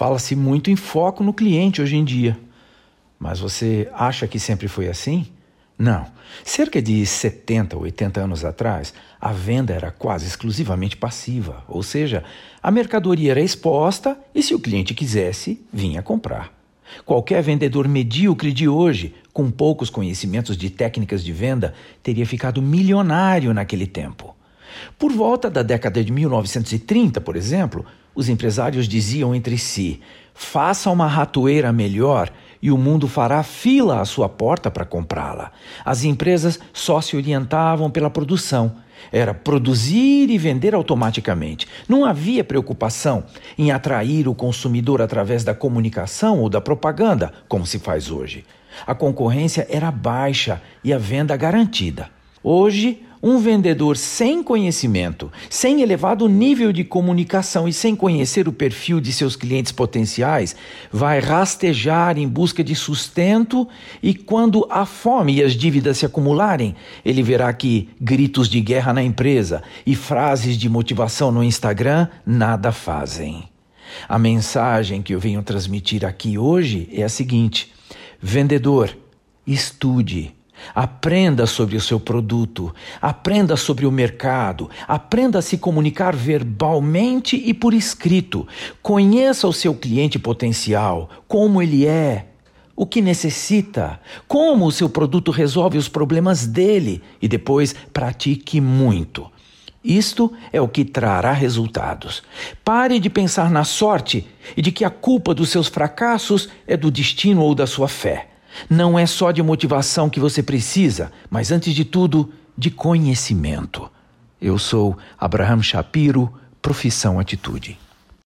Fala-se muito em foco no cliente hoje em dia. Mas você acha que sempre foi assim? Não. Cerca de 70 ou 80 anos atrás, a venda era quase exclusivamente passiva, ou seja, a mercadoria era exposta e, se o cliente quisesse, vinha comprar. Qualquer vendedor medíocre de hoje, com poucos conhecimentos de técnicas de venda, teria ficado milionário naquele tempo. Por volta da década de 1930, por exemplo, os empresários diziam entre si: faça uma ratoeira melhor e o mundo fará fila à sua porta para comprá-la. As empresas só se orientavam pela produção. Era produzir e vender automaticamente. Não havia preocupação em atrair o consumidor através da comunicação ou da propaganda, como se faz hoje. A concorrência era baixa e a venda garantida. Hoje, um vendedor sem conhecimento, sem elevado nível de comunicação e sem conhecer o perfil de seus clientes potenciais, vai rastejar em busca de sustento e quando a fome e as dívidas se acumularem, ele verá que gritos de guerra na empresa e frases de motivação no Instagram nada fazem. A mensagem que eu venho transmitir aqui hoje é a seguinte: vendedor, estude Aprenda sobre o seu produto, aprenda sobre o mercado, aprenda a se comunicar verbalmente e por escrito. Conheça o seu cliente potencial, como ele é, o que necessita, como o seu produto resolve os problemas dele e depois pratique muito. Isto é o que trará resultados. Pare de pensar na sorte e de que a culpa dos seus fracassos é do destino ou da sua fé. Não é só de motivação que você precisa, mas antes de tudo, de conhecimento. Eu sou Abraham Shapiro, profissão Atitude.